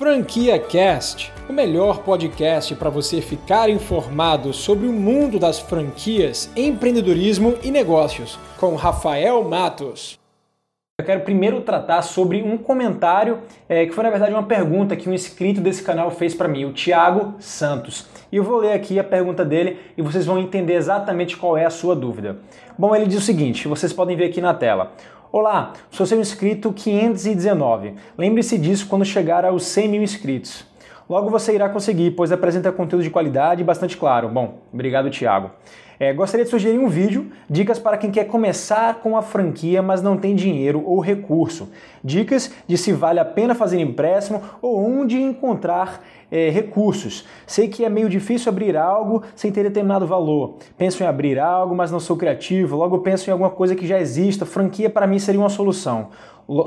Franquia Cast, o melhor podcast para você ficar informado sobre o mundo das franquias, empreendedorismo e negócios, com Rafael Matos. Eu quero primeiro tratar sobre um comentário é, que foi na verdade uma pergunta que um inscrito desse canal fez para mim, o Thiago Santos. E eu vou ler aqui a pergunta dele e vocês vão entender exatamente qual é a sua dúvida. Bom, ele diz o seguinte: vocês podem ver aqui na tela. Olá, sou seu inscrito 519. Lembre-se disso quando chegar aos 100 mil inscritos. Logo você irá conseguir, pois apresenta conteúdo de qualidade e bastante claro. Bom, obrigado, Thiago. É, gostaria de sugerir um vídeo, dicas para quem quer começar com a franquia, mas não tem dinheiro ou recurso. Dicas de se vale a pena fazer empréstimo ou onde encontrar é, recursos. Sei que é meio difícil abrir algo sem ter determinado valor. Penso em abrir algo, mas não sou criativo. Logo penso em alguma coisa que já exista. Franquia para mim seria uma solução.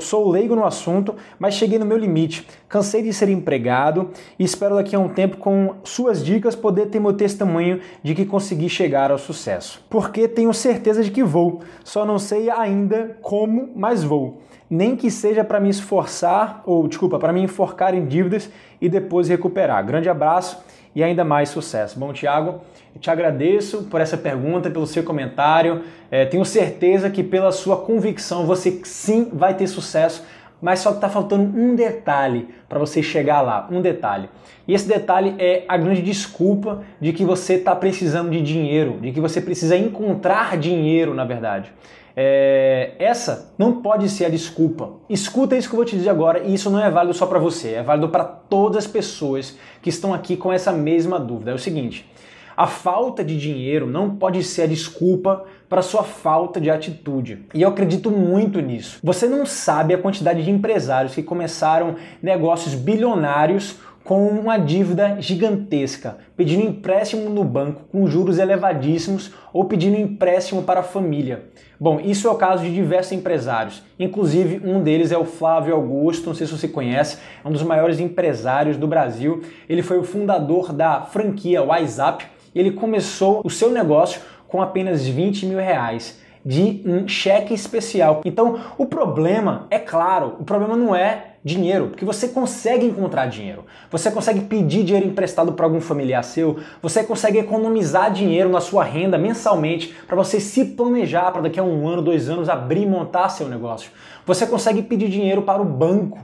Sou leigo no assunto, mas cheguei no meu limite. Cansei de ser empregado e espero daqui a um tempo, com suas dicas, poder ter meu testemunho de que consegui chegar ao sucesso. Porque tenho certeza de que vou, só não sei ainda como, mas vou nem que seja para me esforçar, ou desculpa, para me enforcar em dívidas e depois recuperar. Grande abraço e ainda mais sucesso. Bom, Tiago, te agradeço por essa pergunta, pelo seu comentário. É, tenho certeza que pela sua convicção você sim vai ter sucesso, mas só que está faltando um detalhe para você chegar lá, um detalhe. E esse detalhe é a grande desculpa de que você está precisando de dinheiro, de que você precisa encontrar dinheiro, na verdade. É, essa não pode ser a desculpa. Escuta isso que eu vou te dizer agora, e isso não é válido só para você, é válido para todas as pessoas que estão aqui com essa mesma dúvida. É o seguinte: a falta de dinheiro não pode ser a desculpa para sua falta de atitude. E eu acredito muito nisso. Você não sabe a quantidade de empresários que começaram negócios bilionários com uma dívida gigantesca, pedindo empréstimo no banco com juros elevadíssimos ou pedindo empréstimo para a família. Bom, isso é o caso de diversos empresários, inclusive um deles é o Flávio Augusto, não sei se você conhece, é um dos maiores empresários do Brasil. Ele foi o fundador da franquia WhatsApp e ele começou o seu negócio com apenas 20 mil reais de um cheque especial. Então, o problema, é claro, o problema não é dinheiro, porque você consegue encontrar dinheiro. Você consegue pedir dinheiro emprestado para algum familiar seu, você consegue economizar dinheiro na sua renda mensalmente para você se planejar para daqui a um ano, dois anos abrir e montar seu negócio. Você consegue pedir dinheiro para o banco.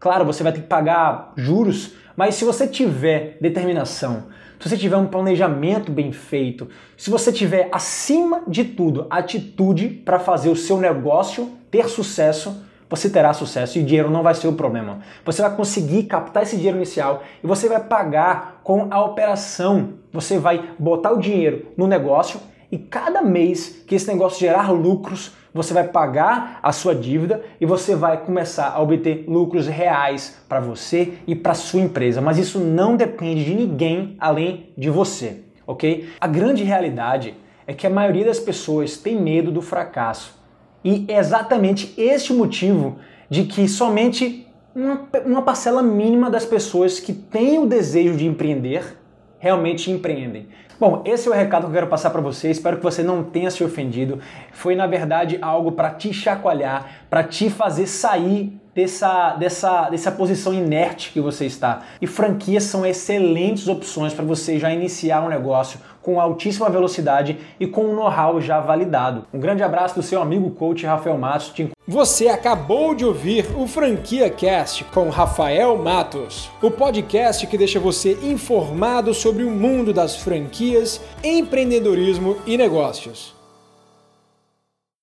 Claro, você vai ter que pagar juros, mas se você tiver determinação, se você tiver um planejamento bem feito, se você tiver acima de tudo atitude para fazer o seu negócio ter sucesso, você terá sucesso e dinheiro não vai ser o problema. Você vai conseguir captar esse dinheiro inicial e você vai pagar com a operação. Você vai botar o dinheiro no negócio e cada mês que esse negócio gerar lucros, você vai pagar a sua dívida e você vai começar a obter lucros reais para você e para sua empresa. Mas isso não depende de ninguém além de você, ok? A grande realidade é que a maioria das pessoas tem medo do fracasso. E é exatamente este motivo de que somente uma, uma parcela mínima das pessoas que têm o desejo de empreender realmente empreendem. Bom, esse é o recado que eu quero passar para você. Espero que você não tenha se ofendido. Foi na verdade algo para te chacoalhar, para te fazer sair dessa, dessa, dessa posição inerte que você está. E franquias são excelentes opções para você já iniciar um negócio com altíssima velocidade e com um know-how já validado. Um grande abraço do seu amigo coach Rafael Matos. Você acabou de ouvir o Franquia Cast com Rafael Matos, o podcast que deixa você informado sobre o mundo das franquias, empreendedorismo e negócios.